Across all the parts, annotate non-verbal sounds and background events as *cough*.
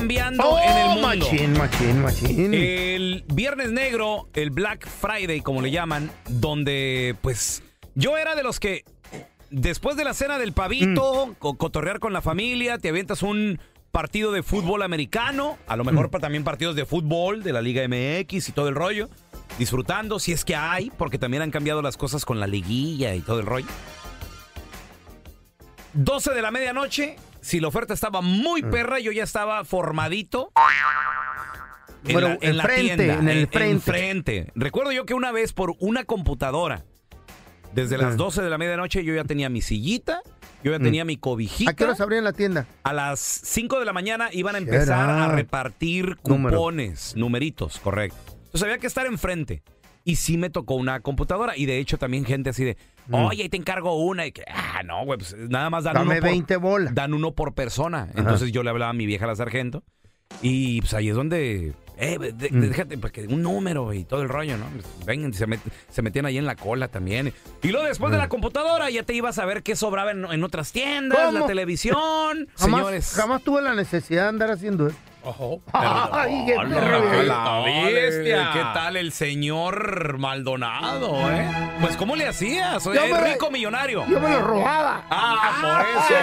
Cambiando Oh, en el mundo. machín, machín, machín. El Viernes Negro, el Black Friday, como le llaman, donde pues yo era de los que después de la cena del pavito, Mm. co- cotorrear con la familia, te avientas un partido de fútbol americano, a lo mejor Mm. también partidos de fútbol de la Liga MX y todo el rollo, disfrutando si es que hay, porque también han cambiado las cosas con la liguilla y todo el rollo. 12 de la medianoche, si la oferta estaba muy Mm. perra, yo ya estaba formadito. En Bueno, la, en la enfrente, tienda, en el en- frente. enfrente. Recuerdo yo que una vez por una computadora, desde las Ah. 12 de la medianoche, yo ya tenía mi sillita, yo ya Mm. tenía mi cobijita. ¿A qué hora abrían la tienda? A las 5 de la mañana iban a empezar a repartir Número. cupones, numeritos, correcto. Entonces había que estar enfrente. Y sí me tocó una computadora. Y de hecho también gente así de, Mm. oye, ahí te encargo una. Y que, ah, no, güey, pues nada más dan Dame uno por, 20 bolas. dan uno por persona. Entonces yo le hablaba a mi vieja la sargento. Y pues ahí es donde, eh, de- de- Mm. déjate, porque un número y todo el rollo, ¿no? Pues, Vengan, se, met- se metían ahí en la cola también. Y luego después de Mm. la computadora ya te ibas a ver qué sobraba en, en otras tiendas, la televisión. *laughs* Jamás, Señores. jamás tuve la necesidad de andar haciendo eso. Ay, qué la bestia. ¿Qué tal el señor Maldonado, eh? Pues, ¿cómo le hacías? Soy Yo me- rico millonario. Yo me lo robaba. Ah, por eso.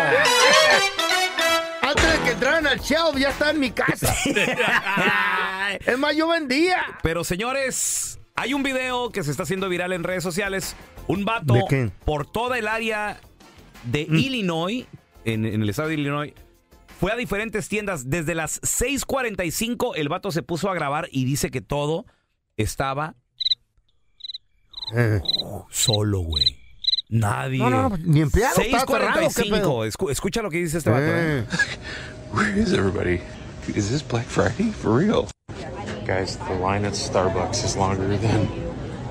Antes de que entraran al shelf ya estaba en mi casa. *laughs* es más, yo vendía. Pero, señores, hay un video que se está haciendo viral en redes sociales. Un vato ¿De qué? Mm. por toda el área de Illinois, en, en el estado de Illinois, fue a diferentes tiendas. Desde las 6:45 el vato se puso a grabar y dice que todo estaba Eh. solo, güey. Nadie. No, no, pues, ni empleado, estaba cerrado, ¿qué 6:45. pedo? Escu- escucha lo que dice este vato. Eh. Where is everybody? Is this Black Friday? For real? Guys, the line at Starbucks is longer than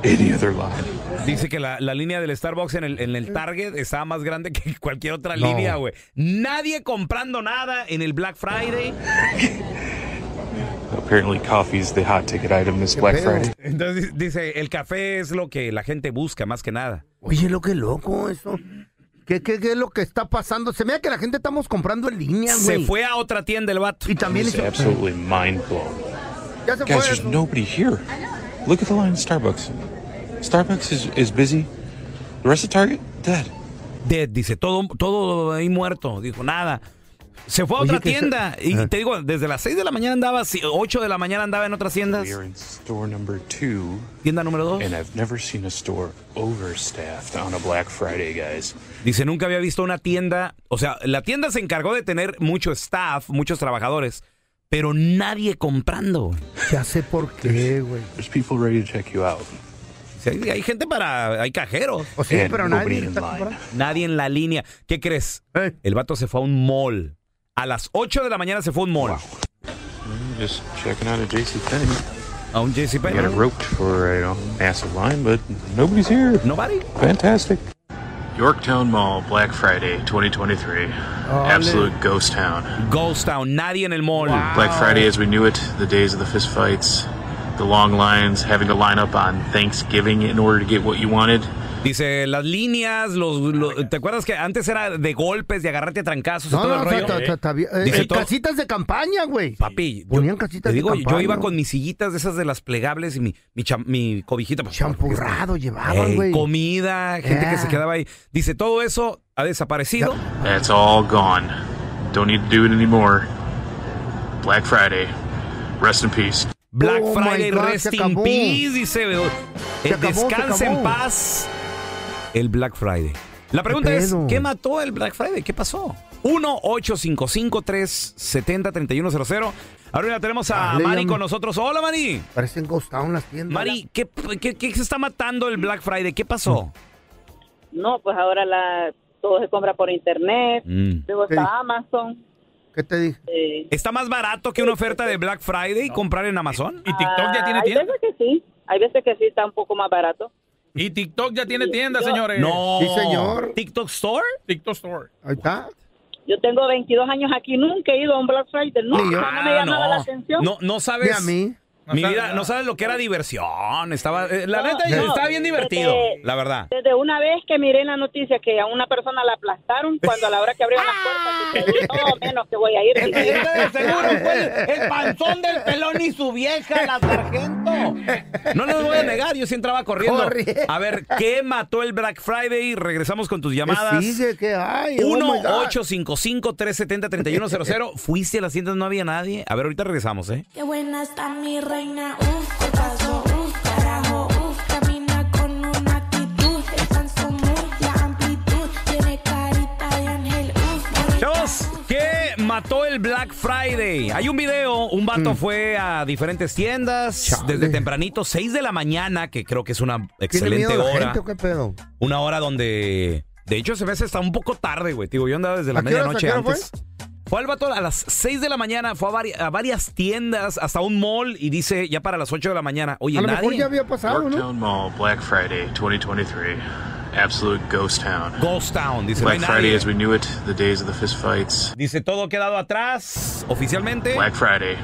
any other line. Dice que la, la línea del Starbucks en el, en el Target estaba más grande que cualquier otra No. línea, güey. Nadie comprando nada en el Black Friday. Apparently, coffee is the hot ticket item this Black Friday. Entonces dice, el café es lo que la gente busca más que nada. Oye, lo que loco eso. ¿Qué, qué, qué es lo que está pasando? Se me da que la gente estamos comprando en línea, güey. Se fue a otra tienda el vato. Y también It's hizo- absolutely mind blown. Ya se Guys, fue. there's nobody here. Look at the line at Starbucks. Starbucks is, is busy. The rest of Target, dead. Dead, dice, todo, todo ahí muerto. Dijo, nada. Se fue a Oye, otra que se- tienda. Y Ah. te digo, desde las 6 de la mañana andaba, si- 8 de la mañana andaba en otras tiendas. We are in store number two, Tienda número 2. and I've never seen a store overstaffed on a Black Friday, guys. Dice, nunca había visto una tienda. O sea, la tienda se encargó de tener mucho staff, muchos trabajadores, pero nadie comprando. Ya sé por qué, güey. There's people ready to check you out. Sea, hay, hay gente para. Hay cajeros. O sí, And pero nadie in está. Nadie en la línea. ¿Qué crees? Eh. El vato se fue a un mall. A las 8 de la mañana se fue a un mall. Mm, Just checking out a JCPenney. A un JC I got it roped for a you know, massive line, but nobody's here. Nobody. Fantastic. Yorktown Mall, Black Friday 2023. Absolute ghost town. Ghost Town. Nadie en el mall. Black Friday as we knew it, the days of the fist fights, the long lines, having to line up on Thanksgiving in order to get what you wanted. Dice, las líneas, los, los- ¿te acuerdas que antes era de golpes, de agarrarte a trancazos y No, todo no, el rollo? ta- ta- ta- ta- eh, Dice eh, todo- casitas de campaña, güey. Papi, yo- Ponían casitas te digo, de yo campaña. iba con mis sillitas de esas de las plegables y mi, mi, cham- mi cobijita. pues, Champurrado llevaban, Ey, güey. comida, gente que Yeah. se quedaba ahí. Dice, todo eso ha desaparecido. That's all gone. Don't need to do it anymore. Black Friday. Rest in peace. Black Oh, my Friday, God, rest se in acabó. peace, dice. eh, acabó, se descansa en acabó. paz el Black Friday. La pregunta es? ¿qué mató el Black Friday? ¿Qué pasó? 1-855-370-3100. Ahora tenemos a Dale, Mari con nosotros. Hola, Mari. Parecen Ghost Town las tiendas. Mari, ¿qué, qué, qué se está matando el Black Friday? ¿Qué pasó? No, pues ahora la, todo se compra por internet. Mm. Luego Sí. está Amazon. ¿Qué te dije? eh, ¿Está más barato que una oferta de Black Friday comprar en Amazon? ¿Y TikTok ya tiene hay tienda? veces que sí. Hay veces que sí está un poco más barato. Y TikTok ya tiene tienda, Yo- señores. No. Sí, señor. ¿TikTok Store? TikTok Store. Ahí está. Yo tengo 22 años aquí, nunca he ido a un Black Friday, nunca, yo. no me llamaba Ah, la atención. No, no sabes. A mí. Mi No vida, sabes- no sabes lo que era diversión. Estaba, eh, la No, neta, no, estaba bien divertido, desde- la verdad. Desde una vez que miré en la noticia que a una persona la aplastaron *laughs* cuando a la hora que abrieron las puertas, dije, no, menos que voy a ir. *laughs* de seguro fue el panzón del pelón y su vieja, la sargento. No les voy a negar, yo sí entraba corriendo. Corre. A ver, ¿qué mató el Black Friday? Regresamos con tus ¿Qué llamadas. sigue? ¿Qué hay? Oh, my God. 1-855-370-3100. ¿Fuiste a las tiendas? No había nadie. A ver, ahorita regresamos, ¿eh? Qué buena está mi reina, uff, qué pasó, uff, carajo, uff, camina con una actitud, está en su mood, la amplitud, tiene carita de ángel, uff, Chavos, ¿qué mató el Black Friday? Hay un video, un vato fue a diferentes tiendas Mm. Chale. desde tempranito, 6 de la mañana, que creo que es una ¿Tiene excelente miedo la hora. gente o qué pedo? Una hora donde, de hecho, se hace hasta un poco tarde, güey. Digo, yo andaba desde la ¿A qué horas, medianoche antes. Fue al vato a las 6 de la mañana, fue a, vari- a varias tiendas, hasta un mall, y dice ya para las 8 de la mañana. Oye, A lo mejor nadie. ya había pasado, ¿no? Yorktown Mall, Black Friday 2023. Absolute ghost town. Ghost Town, dice. no hay Black Friday nadie. as we knew it, the days of the fist fights. Dice todo ha quedado atrás, oficialmente. Black Friday.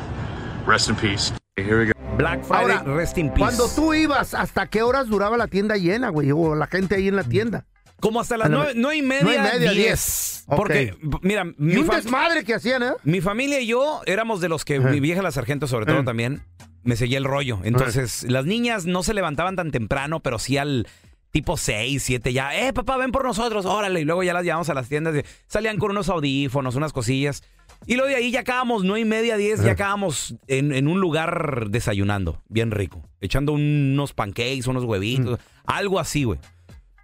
Rest in peace. Here we go. Black Friday, Ahora, rest in peace. Cuando tú ibas, ¿hasta qué horas duraba la tienda llena, güey? O la gente ahí en la tienda. Como hasta las Ah, no, nueve, nueve y media, nueve y media, diez. diez. Porque, b- mira, Y mi, un fam- desmadre que hacían, ¿eh? mi familia y yo éramos de los que, Ajá. mi vieja la sargento sobre todo también, me seguía el rollo. Entonces, las niñas no se levantaban tan temprano, pero sí al tipo 6, 7 ya. Eh, papá, ven por nosotros, órale. Y luego ya las llevamos a las tiendas. y salían con unos audífonos, unas cosillas. Y luego de ahí ya acabamos, nueve y media, 10, ya acabamos en, en un lugar desayunando, bien rico. Echando unos pancakes, unos huevitos, algo así, güey.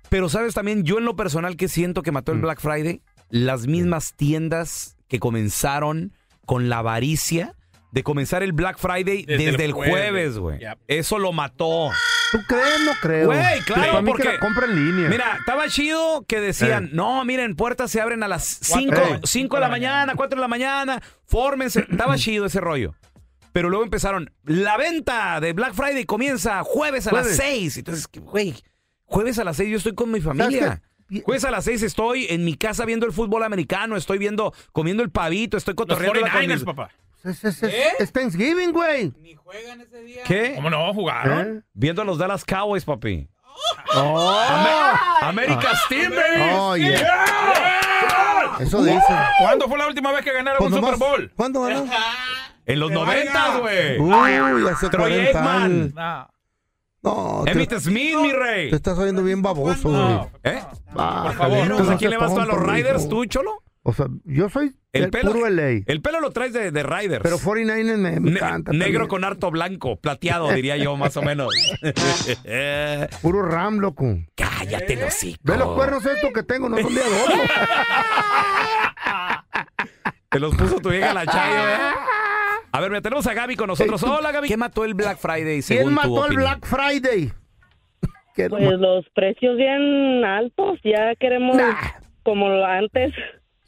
Pero sabes también, yo en lo personal que siento que mató el Black Friday, las mismas tiendas que comenzaron con la avaricia de comenzar el Black Friday desde, Desde el jueves. güey. Yep. Eso lo mató. ¿Tú crees? No creo. Güey, claro, porque- que la compra en línea. Mira, estaba chido que decían, Eh. no, miren, puertas se abren a las 5 Cuatro. de la mañana, 4 de la mañana, fórmense. *clears throat* estaba chido ese rollo. Pero luego empezaron, la venta de Black Friday comienza jueves a las Jueves. 6. Entonces, güey, jueves a las 6 yo estoy con mi familia. Jueves a las 6 estoy en mi casa viendo el fútbol americano, estoy viendo, comiendo el pavito, estoy Los cotorreando 49ers, papá. Es, es- es- es Thanksgiving, güey. ¿Qué? ¿Cómo no? ¿Jugaron? ¿Eh? Viendo a los Dallas Cowboys, papi. Oh, América Steam, baby. oh, yeah. Eso dice. ¿Cuándo fue la última vez que ganaron Pues un Super Bowl? ¿Cuándo ganó? En los 90, güey. Uy, hace Troy 40 Aikman. años. No. No, te, Emmitt Smith, mi rey. te estás oyendo bien baboso, güey. No. ¿Eh? Bájale, favor, no Entonces, ¿a seas quién le vas tú a los Riders, tú, Cholo? O sea, yo soy El el, pelo- puro LA. El pelo lo traes de, de Riders. Pero 49ers me, me Ne- encanta. negro también. con harto blanco, plateado, diría yo, más o menos. *laughs* Puro Ram, loco. Cállate, los hocico. Ve los cuernos estos que tengo, no son de adorno. *laughs* Te los puso tu vieja la Chayo, ¿eh? A ver, mira, tenemos a Gaby con nosotros. Hola, Gaby. ¿Qué mató el Black Friday según ¿Quién tu mató el opinión? Black Friday? *laughs* ¿Qué Pues los precios bien altos, ya queremos como antes.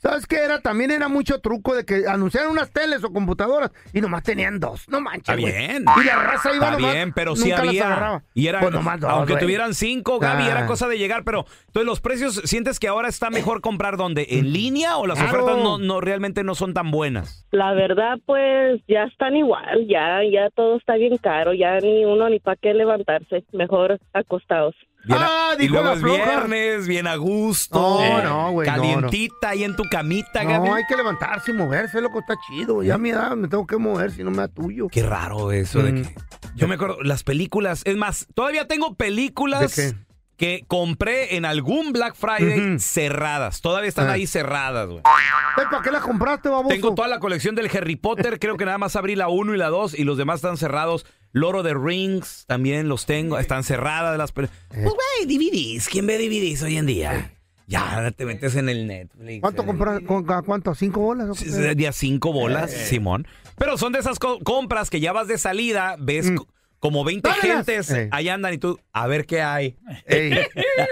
¿Sabes qué era? También era mucho truco de que anunciaran unas teles o computadoras y nomás tenían dos. No manches, Está güey. bien. Y la raza iba Está nomás, bien, pero sí nunca las había. agarraba. Y era, Pues nomás dos, aunque güey. tuvieran cinco, Gaby, Ah. era cosa de llegar. Pero, entonces, ¿los precios sientes que ahora está mejor comprar dónde? ¿En línea o las Claro. ofertas no, no realmente no son tan buenas? La verdad, pues ya están igual, ya ya todo está bien caro, ya ni uno ni para qué levantarse, mejor acostados. Bien a- Ah, y dijo luego la es floja. viernes, bien a gusto. No, no, güey, no, no. Calientita ahí en tu camita, Gaby. No, hay que levantarse y moverse, loco, está chido. Ya a mi edad me tengo que mover, si no me da tuyo. Qué raro eso de Mm. que. Yo me acuerdo, las películas. Es más, todavía tengo películas ¿De que compré en algún Black Friday Ujú. cerradas. Todavía están Ah. ahí cerradas, güey. ¿Para qué la compraste, baboso? Tengo toda la colección del Harry Potter. Creo que nada más abrí la 1 y la 2 y los demás están cerrados. Loro de Rings también los tengo. Están cerradas las pel-. Pues, güey, DVDs. ¿Quién ve DVDs hoy en día? Ya te metes en el Netflix. ¿Cuánto compras? con- con- ¿Cuánto? ¿Cinco bolas? o qué? Sí, Día cinco bolas. Simón. Pero son de esas co- compras que ya vas de salida, ves co- como 20 Dámelas. gentes, ahí andan y tú, a ver qué hay. Ey.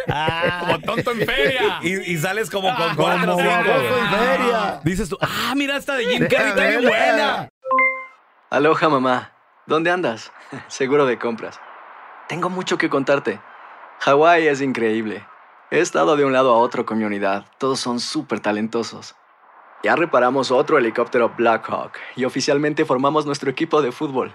*laughs* como tonto en feria. Y, y sales como con cuatro o Como cinco. baboso en feria. Dices tú, ah, mira esta de Jim Carrey, está bien buena. Aloha mamá, ¿dónde andas? *laughs* Seguro de compras. Tengo mucho que contarte. Hawái es increíble. He estado de un lado a otro con mi unidad. Todos son súper talentosos. Ya reparamos otro helicóptero Blackhawk y oficialmente formamos nuestro equipo de fútbol.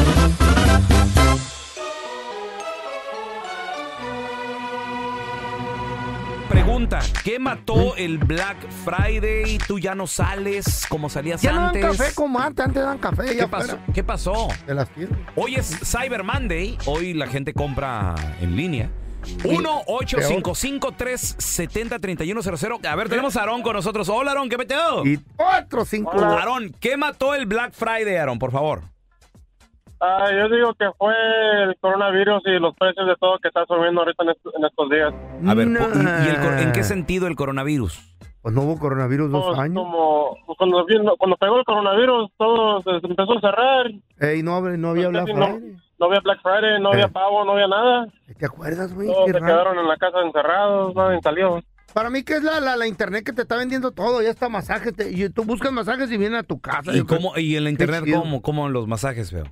Pregunta, ¿qué mató el Black Friday? ¿Tú ya no sales como salías Ya no dan antes? café como antes, antes dan café. ¿Qué pasó? ¿Qué pasó? De las tiendas. Hoy es Cyber Monday. Hoy la gente compra en línea. 1-855-370-3100. A ver, tenemos a Aarón con nosotros. Hola, Aarón, ¿qué peteo? Y cuatro, cinco. Aarón, ¿qué mató el Black Friday, Aarón, por favor? Ah, yo digo que fue el coronavirus y los precios de todo que está subiendo ahorita en, est- en estos días. A ver, ¿y, y el cor- en qué sentido el coronavirus? Pues no hubo coronavirus dos Pues años. como pues cuando, cuando pegó el coronavirus, todo se empezó a cerrar. Ey, no, hab- no había Black Casi no, Friday. no había Black Friday, no había Eh. pavo, no había nada. ¿Te acuerdas, güey? Todos se raro. quedaron en la casa encerrados, nadie salió. Para mí que es la, la, la internet que te está vendiendo todo, ya está masajes, te- y tú buscas masajes y vienen a tu casa. ¿Y, creo. cómo, y en la internet cómo, cómo los masajes, feo?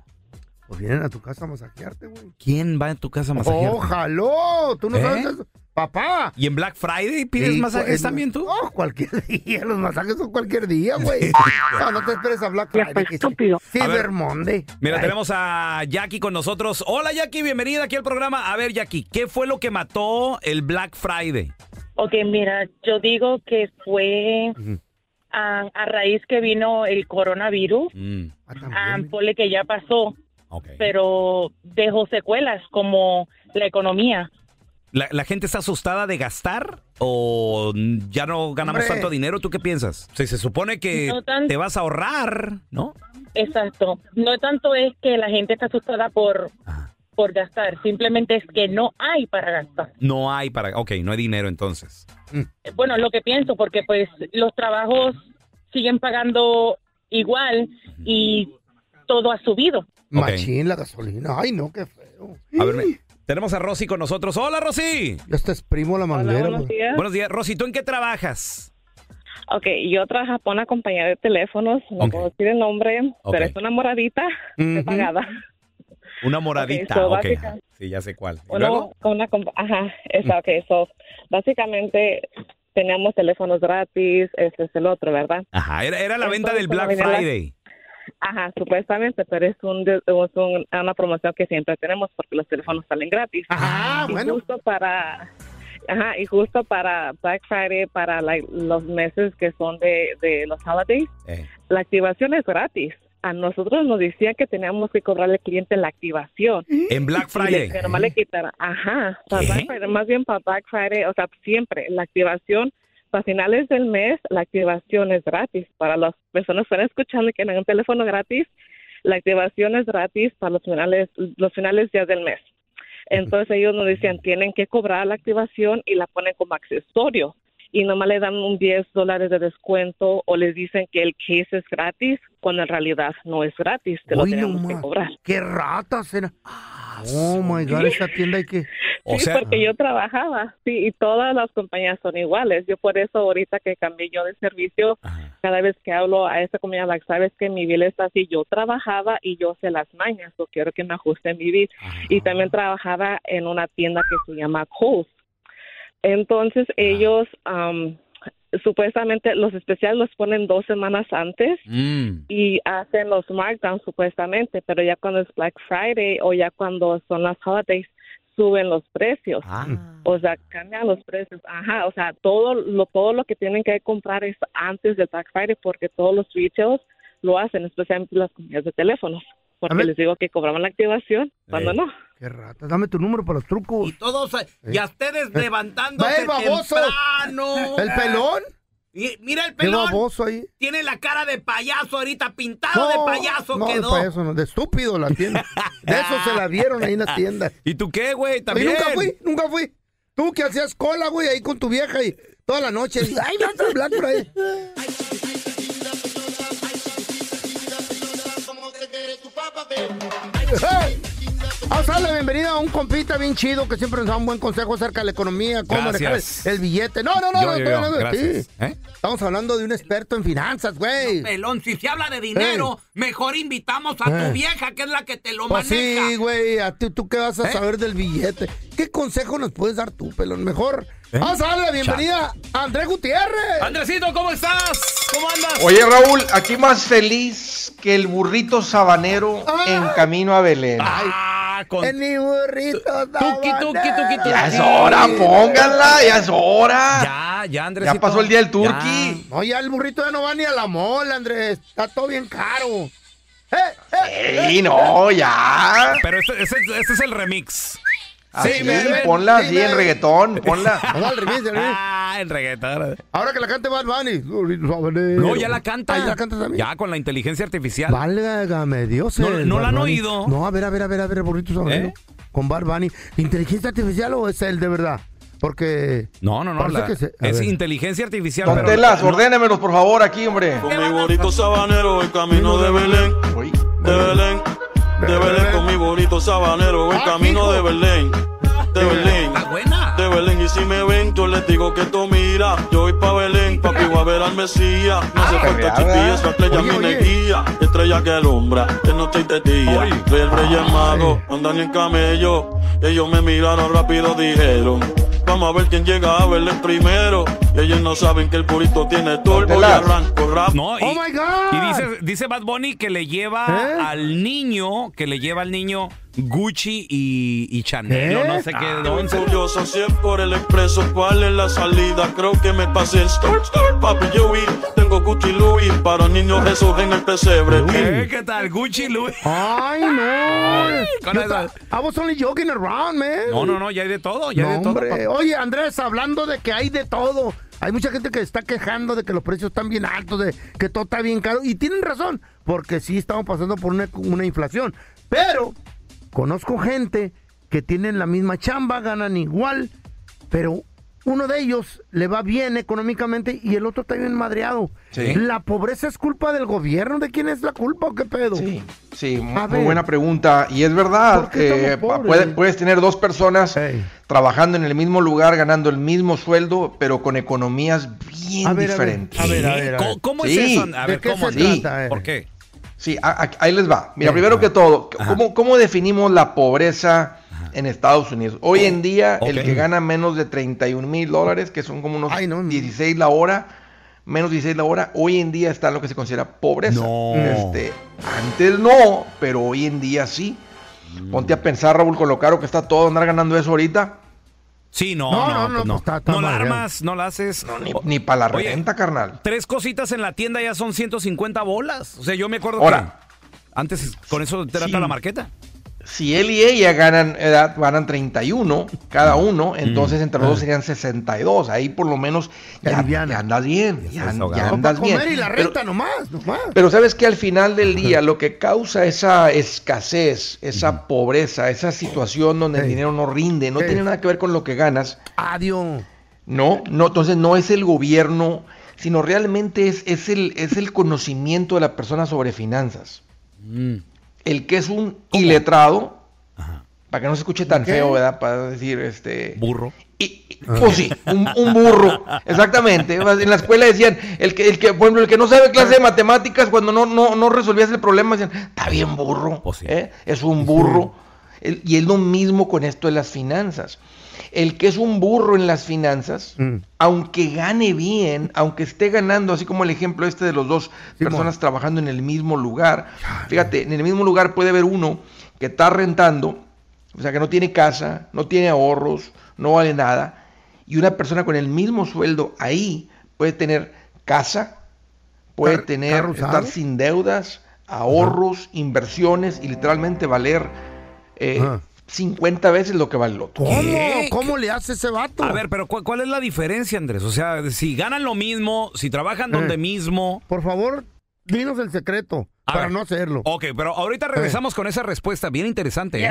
Pues vienen a tu casa a masajearte, güey. ¿Quién va en tu casa a masajear? Ojalá, tú no ¿Eh? sabes eso. Papá. ¿Y en Black Friday pides Sí, masajes pues, también tú? No, cualquier *laughs* día, los masajes son cualquier día, güey. *laughs* no, no te esperes a Black Friday. A Cyber ver, Monday. Mira, Ay. tenemos a Jackie con nosotros. Hola Jackie, bienvenida aquí al programa. A ver Jackie, ¿qué fue lo que mató el Black Friday? Ok, mira, yo digo que fue a, a raíz que vino el coronavirus, Mm. ah, ponle que ya pasó, pero dejó secuelas como la economía. ¿La, la gente está asustada de gastar o ya no ganamos Hombre. tanto dinero? ¿Tú qué piensas? Si se supone que No tan- te vas a ahorrar, ¿no? Exacto. No tanto es que la gente está asustada por, por gastar, simplemente es que no hay para gastar. No hay para... Ok, no hay dinero entonces. Eh, Bueno, lo que pienso, porque pues los trabajos siguen pagando igual y todo ha subido. Machín la gasolina. Ay, no, qué feo. A ver, me- tenemos a Rosy con nosotros. ¡Hola, Rosy! Ya te exprimo la manguera. buenos días. Buenos días. Rosy, ¿tú en qué trabajas? Ok, yo trabajo para una compañía de teléfonos, no Ok. puedo decir el nombre, Ok. pero es una moradita Ujú. pagada. Una moradita. so ok. básica- Sí, ya sé cuál. ¿Y Uno, luego? con una compa- ajá, está, ok, so, básicamente teníamos teléfonos gratis, este es el otro, ¿verdad? Ajá, era, era la venta Entonces, del Black venía la- Friday. Ajá, supuestamente, pero es, un, es un- una promoción que siempre tenemos porque los teléfonos salen gratis. Ajá, y bueno. justo para, ajá, y justo para Black Friday, para like, los meses que son de, de los holidays, Eh. la activación es gratis. A nosotros nos decían que teníamos que cobrarle al cliente la activación. En Black Friday. que nomás le quitaran. Ajá. Para. Black Friday, más bien para Black Friday, o sea, siempre la activación, para finales del mes, la activación es gratis. Para las personas que están escuchando y que tienen un teléfono gratis, la activación es gratis para los finales, los finales días del mes. Entonces ellos nos decían, tienen que cobrar la activación y la ponen como accesorio. Y nomás le dan un 10 dólares de descuento o les dicen que el case es gratis, cuando en realidad no es gratis, te lo tenemos que cobrar. Qué ratas era. Oh my God, esa tienda hay que. *laughs* sí, porque yo trabajaba, sí, y todas las compañías son iguales. Yo por eso ahorita que cambié yo de servicio, cada vez que hablo a esta compañía, like, sabes que mi bill está así, yo trabajaba y yo sé las mañas, o quiero que me ajusten mi bill. Y también trabajaba en una tienda que se llama Kohl's. Entonces ellos, am, supuestamente los especiales los ponen dos semanas antes Mm. y hacen los markdowns supuestamente, pero ya cuando es Black Friday o ya cuando son las holidays suben los precios. O sea, cambian los precios. Ajá, o sea, todo lo todo lo que tienen que comprar es antes del Black Friday porque todos los retails lo hacen, especialmente las compañías de teléfonos, porque les digo que cobraban la activación cuando Eh. no. Qué ratas. Dame tu número para los trucos. Y Todos, y a ustedes levantándose ¡Ve, baboso! temprano. ¿El pelón? Y mira el Qué pelón. baboso ahí. Tiene la cara de payaso ahorita, pintado de payaso no, quedó. de payaso no, de estúpido la tienda. De eso se la dieron ahí en la tienda. *laughs* ¿Y tú qué, güey? Y También. nunca fui, nunca fui. Tú que hacías cola, güey, ahí con tu vieja y toda la noche. y, Ay, vamos a Black Friday. ¡Hey! Vamos a darle la bienvenida a un compita bien chido que siempre nos da un buen consejo acerca de la economía, cómo manejar Gracias. el, el billete. No, no, no, Yo, no, yo, estoy yo, hablando de ti. Estamos hablando de un experto en finanzas, güey. Pelón, si se habla de dinero, mejor invitamos a Eh. tu vieja, que es la que te lo Pues maneja. sí, güey, a ti, ¿tú qué vas a ¿Eh? saber del billete? ¿Qué consejo nos puedes dar tú, pelón? Mejor. Vamos a darle la bienvenida a Andrés Gutiérrez. Andresito, ¿cómo estás? ¿Cómo andas? Oye, Raúl, aquí más feliz que el burrito sabanero en camino a Belén. Ah, con... En mi burrito Tuki, tuki, tuki, tuki. Ya es hora, pónganla, ya es hora. Ya, ya, Andresito. Ya pasó el día del turqui. No, ya el burrito ya no va ni a la mola, Andrés. Está todo bien caro. Sí, no, ya. Pero este, este- este es el remix. Así, bebé, ponla sí, así en bebé. reggaetón, ponla. *laughs* No, al revés, al revés. *laughs* Ah, el reggaetón. Ahora que la cante Bad Bunny. No, ya la canta. Ah, ¿ya la canta también. Ya, con la inteligencia artificial. Válgame Dios. ¿No- el no la han oído? No, a ver, a ver, a ver, a ver, burrito sabanero. ¿Eh? Con Bad Bunny. ¿Inteligencia artificial o es él de verdad? Porque. No, no, no. La- que se- a es ver. inteligencia artificial. Don pero- Telas, no- ordénemelos por favor aquí, hombre. Con mi bonito sabanero, el camino de Belén. De Belén, de Belén, con mi bonito sabanero, el camino de Belén. De Belén, de Belén, y si me ven, yo les digo que tú mira. Yo voy pa' Belén, papi, voy a ver al Mesías. No hace falta chipillas, esa estrella mi neguía. Estrella que alumbra, de noche y de día. Ve el rey el mago, andan en camello. Ellos me miraron rápido, dijeron. Vamos a ver quién llega a verle primero. Y ellos no saben que el purito tiene turbo y arranco rap. No, y, ¡Oh, my God! y dice, dice Bad Bunny que le lleva ¿Eh? al niño, que le lleva al niño Gucci y, y Chanel, o no sé qué. Ah, dónde. Curioso si es por el expreso, ¿cuál es la salida? Creo que me pasé el start, start, papi, yo vi. Tengo Gucci Louis para niños Jesús en el pesebre. Eh, ¿Qué tal? Gucci, Louis. Ay, no. con Yo esa- I was only joking around, man. No, no, no, ya hay de todo, ya hay No, de todo. hombre. papá. Oye, Andrés, hablando de que hay de todo. Hay mucha gente que está quejando de que los precios están bien altos, de que todo está bien caro. Y tienen razón, porque sí estamos pasando por una, una inflación. Pero conozco gente que tienen la misma chamba, ganan igual, pero uno de ellos le va bien económicamente y el otro está bien madreado. Sí. ¿La pobreza es culpa del gobierno? ¿De quién es la culpa o qué pedo? Sí, sí, muy ver. buena pregunta. Y es verdad, ¿Por qué eh, puedes tener dos personas trabajando en el mismo lugar, ganando el mismo sueldo, pero con economías bien A ver, diferentes. a ver, a ver, a ver. ¿Cómo- cómo es eso? A ver, ¿cómo? Sí. ¿Por qué? Sí, a- a- ahí les va. Mira, primero que todo. ¿cómo, cómo definimos la pobreza en Estados Unidos? Hoy en día, el que gana menos de 31 mil dólares, que son como unos 16 la hora, menos 16 la hora, hoy en día está en lo que se considera pobreza. No. Este, antes no, pero hoy en día sí. Ponte a pensar, Raúl, con lo caro que está todo, andar ganando eso ahorita. Sí, no, No, no, no, no. no, pues no. está- está No la armas, no la haces. Ni, ni para la Oye, renta, carnal. Tres cositas en la tienda ya son 150 bolas. O sea, yo me acuerdo Ahora. que antes con eso te trata la marqueta. Si él y ella ganan, edad, ganan 31 cada uno, entonces entre los dos serían 62. Ahí por lo menos ya, ya andas bien. Ya, ya andas bien. comer y la Pero- renta nomás, nomás. Pero sabes que al final del día *laughs* lo que causa esa escasez, esa pobreza, esa situación donde el dinero no rinde, no tiene nada que ver con lo que ganas. Adiós. No, no, entonces no es el gobierno, sino realmente es, es, el, es el conocimiento de la persona sobre finanzas. El que es un iletrado, para que no se escuche tan ¿Qué? feo, ¿verdad? Para decir, este... Burro. Pues sí, un, un burro, exactamente. En la escuela decían, el que, el que, por ejemplo, el que no sabe clase de matemáticas, cuando no, no, no resolvías el problema, decían, está bien burro, ¿eh? es un burro. Y es lo mismo con esto de las finanzas. El que es un burro en las finanzas, aunque gane bien, aunque esté ganando, así como el ejemplo este de los dos personas trabajando en el mismo lugar, fíjate, en el mismo lugar puede haber uno que está rentando, o sea, que no tiene casa, no tiene ahorros, no vale nada, y una persona con el mismo sueldo ahí puede tener casa, puede Car- tener, estar sin deudas, ahorros, inversiones y literalmente valer eh, Ajá. 50 veces lo que vale el otro. ¿Cómo? ¿Cómo le hace ese vato? A ver, pero ¿cuál, cuál es la diferencia, Andrés? O sea, si ganan lo mismo, si trabajan donde Eh. mismo. Por favor, dinos el secreto para ver. no hacerlo. Ok, pero ahorita regresamos con esa respuesta bien interesante. ¿eh?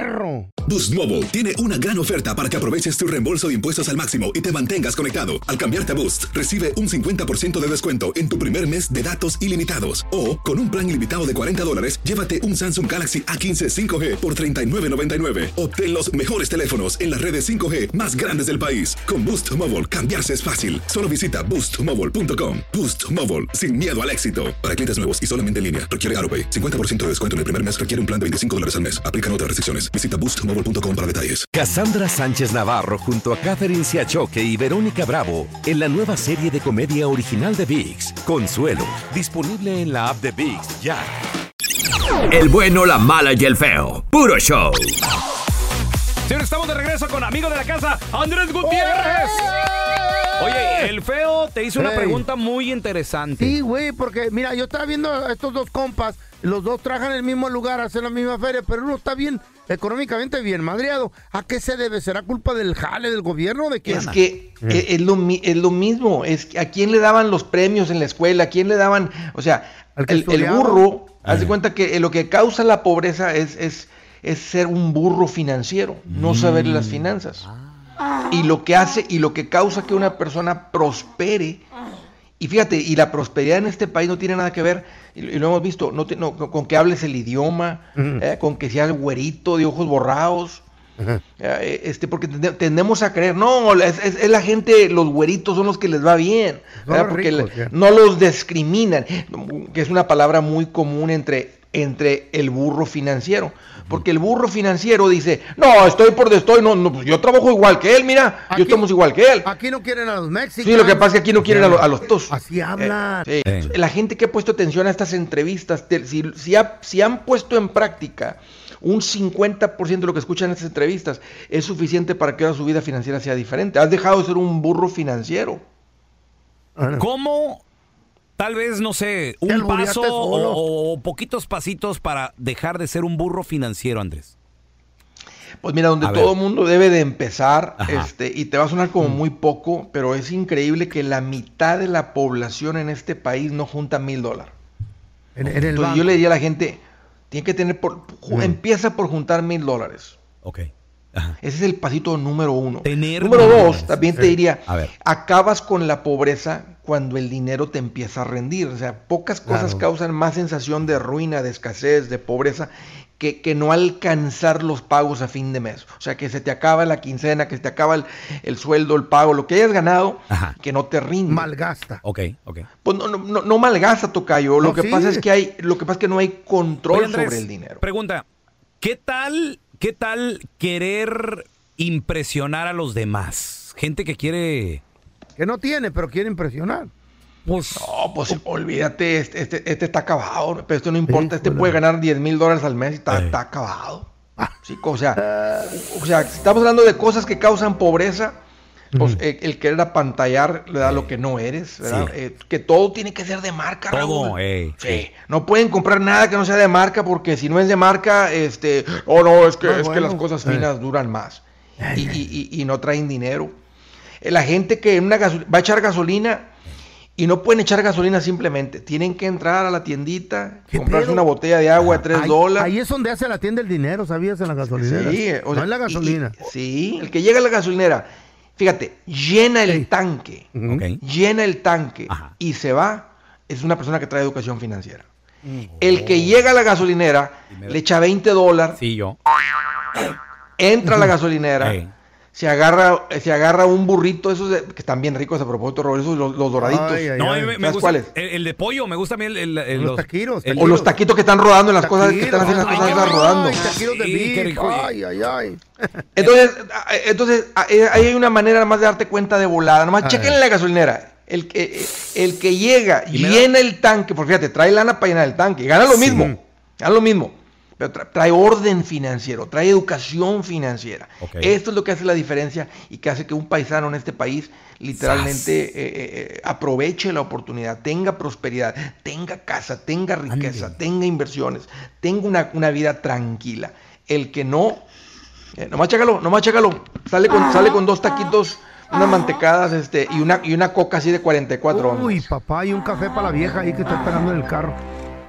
Boost Mobile tiene una gran oferta para que aproveches tu reembolso de impuestos al máximo y te mantengas conectado. Al cambiarte a Boost, recibe un 50% de descuento en tu primer mes de datos ilimitados. O, con un plan ilimitado de 40 dólares, llévate un Samsung Galaxy A15 5G por $39.99. Obtén los mejores teléfonos en las redes 5G más grandes del país. Con Boost Mobile, cambiarse es fácil. Solo visita boostmobile.com. Boost Mobile, sin miedo al éxito. Para clientes nuevos y solamente en línea, requiere AroPay. 50% de descuento en el primer mes requiere un plan de 25 dólares al mes. Aplican otras restricciones. Visita boostmobile.com para detalles. Cassandra Sánchez Navarro junto a Catherine Siachoque y Verónica Bravo en la nueva serie de comedia original de VIX, Consuelo, disponible en la app de VIX ya. El bueno, la mala y el feo. Puro show. Señores, estamos de regreso con amigo de la casa, Andrés Gutiérrez. Oye, el feo te hizo una Ey. pregunta muy interesante. Sí, güey, porque mira, yo estaba viendo a estos dos compas, los dos trabajan en el mismo lugar, hacen la misma feria, pero uno está bien, económicamente bien madreado. ¿A qué se debe? ¿Será culpa del jale del gobierno o de quién? Es que eh, es, lo, mi- es lo mismo, es que a quién le daban los premios en la escuela, a quién le daban, o sea, el, burro, haz de cuenta que eh, lo que causa la pobreza es, es, es ser un burro financiero, no saber las finanzas. Y lo que hace y lo que causa que una persona prospere, y fíjate, y la prosperidad en este país no tiene nada que ver, y, y lo hemos visto, no, te- no, con que hables el idioma, eh, con que seas güerito de ojos borrados, eh, este, porque tende- tendemos a creer, no, es, es- es la gente, los güeritos son los que les va bien, porque ricos, le- ya. no los discriminan, que es una palabra muy común entre, entre el burro financiero. Porque el burro financiero dice, no, estoy por estoy, no, no, pues yo trabajo igual que él, mira, yo estamos igual que él. Aquí no quieren a los mexicanos. Sí, lo que pasa es que aquí no quieren a, los- a los tos. Así hablan. Eh, sí. La gente que ha puesto atención a estas entrevistas, si, si ha- si han puesto en práctica un 50% de lo que escuchan en estas entrevistas, es suficiente para que ahora su vida financiera sea diferente. Has dejado de ser un burro financiero. ¿Cómo, tal vez, no sé, un paso o, o poquitos pasitos para dejar de ser un burro financiero, Andrés? Pues mira, donde A todo ver. el mundo debe de empezar, Ajá. este, y te va a sonar como muy poco, pero es increíble que la mitad de la población en este país no junta mil dólares. En, en el Entonces yo le diría a la gente, tiene que tener por, Mm. empieza por juntar mil dólares. Ok. Ese es el pasito número uno. Tener número dos, dólares. también te diría, A ver. acabas con la pobreza cuando el dinero te empieza a rendir. O sea, pocas cosas Claro. causan más sensación de ruina, de escasez, de pobreza, que, que no alcanzar los pagos a fin de mes. O sea, que se te acaba la quincena, que se te acaba el, el sueldo, el pago, lo que hayas ganado, que no te rinde. Malgasta. Ok, ok. Pues no, no, no, no malgasta, Tocayo. Lo No, que sí. pasa es que hay, lo que pasa es que no hay control Oye, Andrés, sobre el dinero. Pregunta, ¿qué tal, qué tal querer impresionar a los demás? Gente que quiere... Que no tiene, pero quiere impresionar. Pues, No, pues olvídate, este, este, este está acabado, pero esto no importa, este puede ganar 10 mil dólares al mes y está, está acabado. Sí, o sea, o sea, si estamos hablando de cosas que causan pobreza, pues eh, el querer apantallar le da lo que no eres, ¿verdad? Sí. Eh, que todo tiene que ser de marca, Todo, Raúl. ey. Sí, no pueden comprar nada que no sea de marca porque si no es de marca, este, oh no, es que, No, es que las cosas Eh. finas duran más y, y- y- y no traen dinero. Eh, La gente que en una gasol- va a echar gasolina y no pueden echar gasolina simplemente, tienen que entrar a la tiendita, comprarse pedo? una botella de agua de 3 Ahí- dólares. Ahí es donde hace la tienda el dinero, ¿sabías? En la gasolinera. Sí, o no sea, en la y- y- gasolina. sí, el que llega a la gasolinera, fíjate, llena el tanque, llena el tanque y se va, es una persona que trae educación financiera. El que llega a la gasolinera, le echa 20 dólares, Sí, yo. entra a la gasolinera. Se agarra, se agarra un burrito, esos de- que están bien ricos a propósito, Robert, esos los, los doraditos. No, a mí me, me ¿Sabes gusta cuáles? El, el de pollo, me gusta a mí el, el- el- Los taquiros, O los taquitos que están rodando en las cosas, que están haciendo las cosas ay, rodando. ay, taquitos de Sí, qué beef, rico. Ay, ay, ay. *laughs* Entonces, entonces eh, ahí hay una manera más de darte cuenta de volada. Nomás chequen la gasolinera. El que, eh, el que llega, da- llena el tanque, porque fíjate, trae lana para llenar el tanque, gana lo Sí. mismo, gana lo mismo. Pero tra- trae orden financiero, trae educación financiera. Esto es lo que hace la diferencia y que hace que un paisano en este país literalmente eh, eh, eh, aproveche la oportunidad, tenga prosperidad, tenga casa, tenga riqueza, tenga inversiones, tenga una, una vida tranquila. El que no, eh, nomás chécalo, nomás chécalo. Sale con, sale con dos taquitos, unas mantecadas este, y, una, y una coca así de 44 onzas. Uy, papá, y un café para la vieja ahí que está esperando en el carro.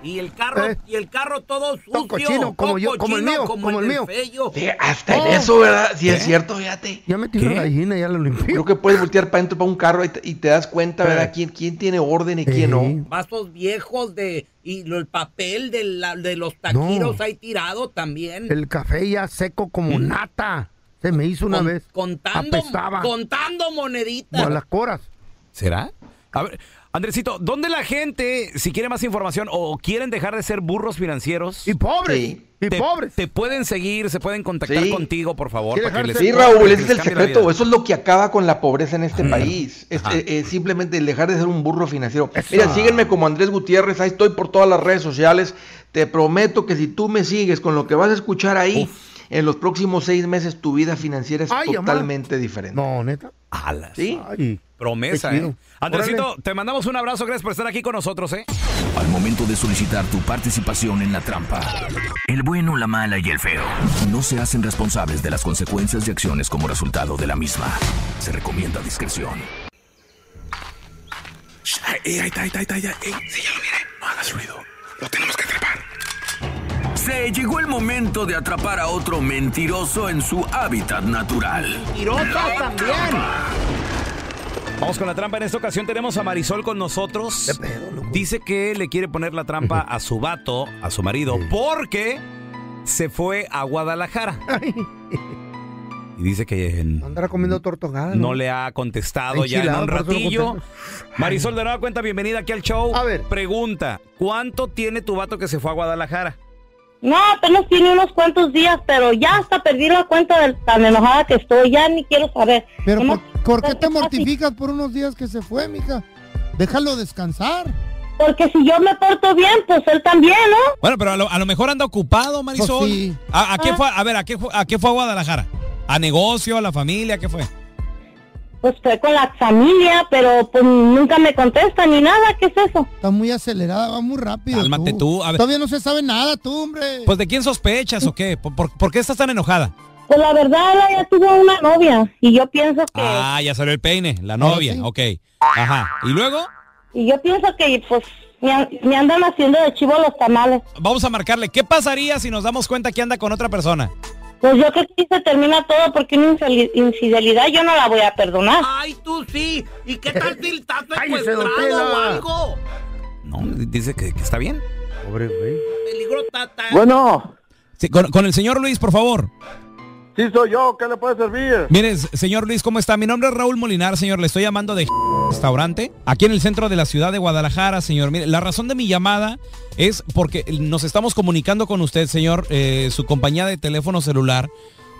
Y el carro, Eh. y el carro todo sucio. cochino, como yo, como el mío, como el mío. Sí, hasta en Oh. eso, ¿verdad? Sí es ¿Qué? cierto, fíjate. Ya metí ¿Qué? una gallina, ya lo limpié. Creo que puedes voltear para adentro para un carro y te, y te das cuenta, ¿verdad? Eh. ¿Quién, quién tiene orden y quién no. Vasos viejos de y lo- el papel de, la- de los taquiros No. ahí tirado también. El café ya seco como nata. Se me hizo una Con- vez. Contando, Apestaba. contando moneditas. A las coras. ¿Será? A ver, Andresito, ¿dónde la gente, si quiere más información o quieren dejar de ser burros financieros? Y pobres. Sí. Y te, pobres. te pueden seguir, se pueden contactar Sí. contigo, por favor. Para que les- Sí, Raúl, para ese es el secreto. Eso es lo que acaba con la pobreza en este Mm. país. Es, eh, eh, simplemente el dejar de ser un burro financiero. Eso. Mira, sígueme como Andrés Gutiérrez. Ahí estoy por todas las redes sociales. Te prometo que si tú me sigues con lo que vas a escuchar ahí, en los próximos seis meses tu vida financiera es Ay, totalmente diferente. No, neta. Alas. ¿Sí? Ay. Promesa. ¿eh? Andresito, te mandamos un abrazo, gracias por estar aquí con nosotros, ¿eh? Al momento de solicitar tu participación en la trampa, el bueno, la mala y el feo no se hacen responsables de las consecuencias y acciones como resultado de la misma. Se recomienda discreción. ahí está, ahí está, ahí está, ya. Ey, sí, ya lo miré. No hagas ruido. Lo tenemos que atrapar. Se llegó el momento de atrapar a otro mentiroso en su hábitat natural. Tirosas también. Vamos con la trampa. En esta ocasión tenemos a Marisol con nosotros. Dice que le quiere poner la trampa a su vato, a su marido, porque se fue a Guadalajara. Y dice que en- Andará comiendo tortogada. no le ha contestado ya en un por eso no ratillo. Marisol, de nueva cuenta, bienvenida aquí al show. A ver. Pregunta, ¿cuánto tiene tu vato que se fue a Guadalajara? No, apenas tiene unos cuantos días, pero ya hasta perdí la cuenta de tan enojada que estoy, ya ni quiero saber. Pero Nomás- ¿por, por qué te mortificas por unos días que se fue, mija? Déjalo descansar. Porque si yo me porto bien, pues él también, ¿no? Bueno, pero a lo, a lo mejor anda ocupado, Marisol. Pues sí. ¿A, a qué Ah. fue? A ver, ¿a qué, fue, ¿a qué fue a Guadalajara? ¿A negocio, a la familia? ¿Qué fue? Pues fue con la familia, pero pues nunca me contesta ni nada, ¿qué es eso? Está muy acelerada, va muy rápido. Cálmate tú, a ver. Todavía no se sabe nada, tú, hombre. Pues de quién sospechas o qué? ¿Por, por- por qué estás tan enojada? Pues la verdad, ella ya tuvo una novia y yo pienso que... Ah, ya salió el peine, la novia, ok. Ajá. ¿Y luego? Y yo pienso que pues me, me andan haciendo de chivo los tamales. Vamos a marcarle. ¿Qué pasaría si nos damos cuenta que anda con otra persona? Pues yo creo que aquí se termina todo porque una infidelidad yo no la voy a perdonar. Ay, tú sí. ¿Y qué tal si estás *laughs* secuestrado o algo? No, dice que, que está bien. Pobre güey. Peligro tata. Bueno, Sí, con, con el señor Luis, por favor. Sí soy yo, ¿qué le puede servir? Mire, señor Luis, ¿cómo está? Mi nombre es Raúl Molinar, señor. Le estoy llamando de restaurante aquí en el centro de la ciudad de Guadalajara, señor. Mire, la razón de mi llamada es porque nos estamos comunicando con usted, señor. Eh, su compañía de teléfono celular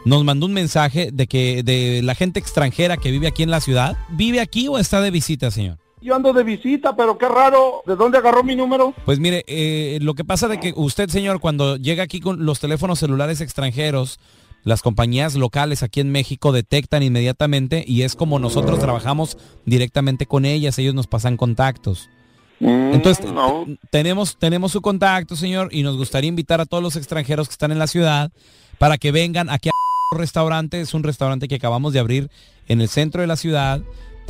nos mandó un mensaje de que de la gente extranjera que vive aquí en la ciudad, ¿vive aquí o está de visita, señor? Yo ando de visita, pero qué raro, ¿de dónde agarró mi número? Pues mire, eh, lo que pasa de que usted, señor, cuando llega aquí con los teléfonos celulares extranjeros, las compañías locales aquí en México detectan inmediatamente y es como nosotros trabajamos directamente con ellas, ellos nos pasan contactos. Entonces, Mm, tenemos, tenemos su contacto, señor, y nos gustaría invitar a todos los extranjeros que están en la ciudad para que vengan aquí a restaurante. Es un restaurante que acabamos de abrir en el centro de la ciudad.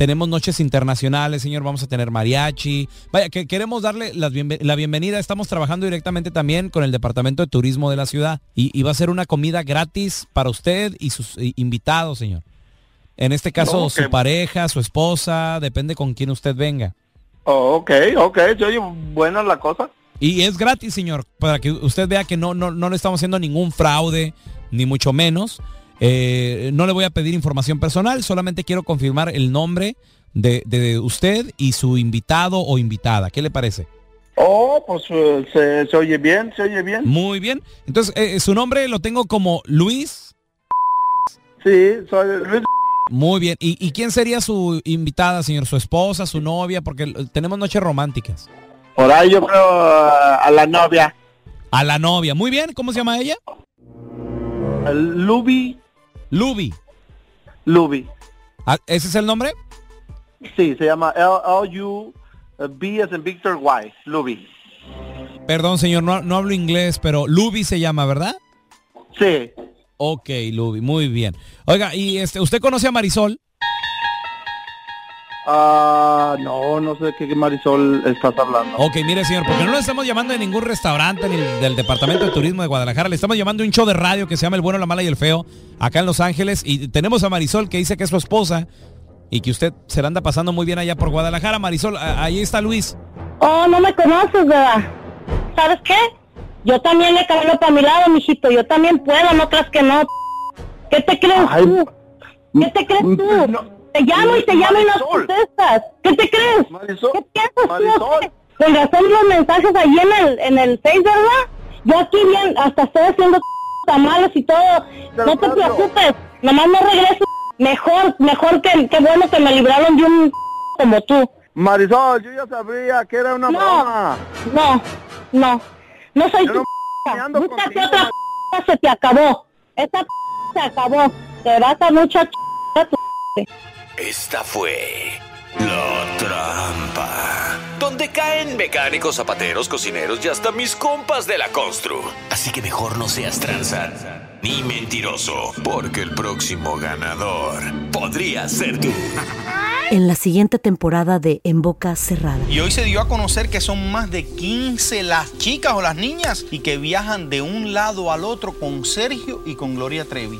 Tenemos noches internacionales, señor. Vamos a tener mariachi. Vaya, que queremos darle la bienvenida. Estamos trabajando directamente también con el Departamento de Turismo de la ciudad. Y, y va a ser una comida gratis para usted y sus eh, invitados, señor. En este caso, No, su pareja, su esposa, depende con quién usted venga. Oh, ok, ok, se oye buena la cosa. Y es gratis, señor, para que usted vea que no, no, no le estamos haciendo ningún fraude, ni mucho menos. Eh, no le voy a pedir información personal, solamente quiero confirmar el nombre de, de usted y su invitado o invitada. ¿Qué le parece? Oh, pues eh, se, se oye bien, se oye bien. Muy bien. Entonces, eh, su nombre lo tengo como Luis. Sí, soy Luis. Muy bien. ¿Y, y quién sería su invitada, señor? ¿Su esposa, su novia? Porque tenemos noches románticas. Por ahí yo creo uh, a la novia. A la novia. Muy bien. ¿Cómo se llama ella? Luby. Luby. Luby. Ah, ¿Ese es el nombre? Sí, se llama L-U-B as in Victor Y, Luby. Perdón, señor, no, no hablo inglés, pero Luby se llama, ¿verdad? Sí. Ok, Luby, muy bien. Oiga, ¿y este, usted conoce a Marisol? Ah, no, no sé de qué Marisol estás hablando. Ok, mire, señor, porque no le estamos llamando de ningún restaurante ni del Departamento de Turismo de Guadalajara. Le estamos llamando de un show de radio que se llama El Bueno, la Mala y el Feo, acá en Los Ángeles. Y tenemos a Marisol que dice que es su esposa y que usted se la anda pasando muy bien allá por Guadalajara. Marisol, a- ahí está Luis. Oh, no me conoces, ¿verdad? ¿Sabes qué? Yo también le camino para mi lado, mijito. Yo también puedo, no creas que no. ¿Qué te crees tú? ¿Qué te crees tú? Te llamo y te llamo y no contestas. ¿Qué te crees? ¿Qué piensas tú? Con razón los mensajes ahí en el, en el Face, ¿verdad? Yo aquí bien, hasta estoy haciendo tamales y todo. No te preocupes, nomás no regreso. Mejor, mejor que, que bueno que me libraron de un como tú. Marisol, yo ya sabía que era una broma. No, no, no soy tu Búscate otra se te acabó. Esta se acabó. Te vas a mucha tu Esta fue la trampa. Donde caen mecánicos, zapateros, cocineros y hasta mis compas de la constru. Así que mejor no seas tranza ni mentiroso, porque el próximo ganador podría ser tú. En la siguiente temporada de En Boca Cerrada. Y hoy se dio a conocer que son más de 15 las chicas o las niñas y que viajan de un lado al otro con Sergio y con Gloria Trevi.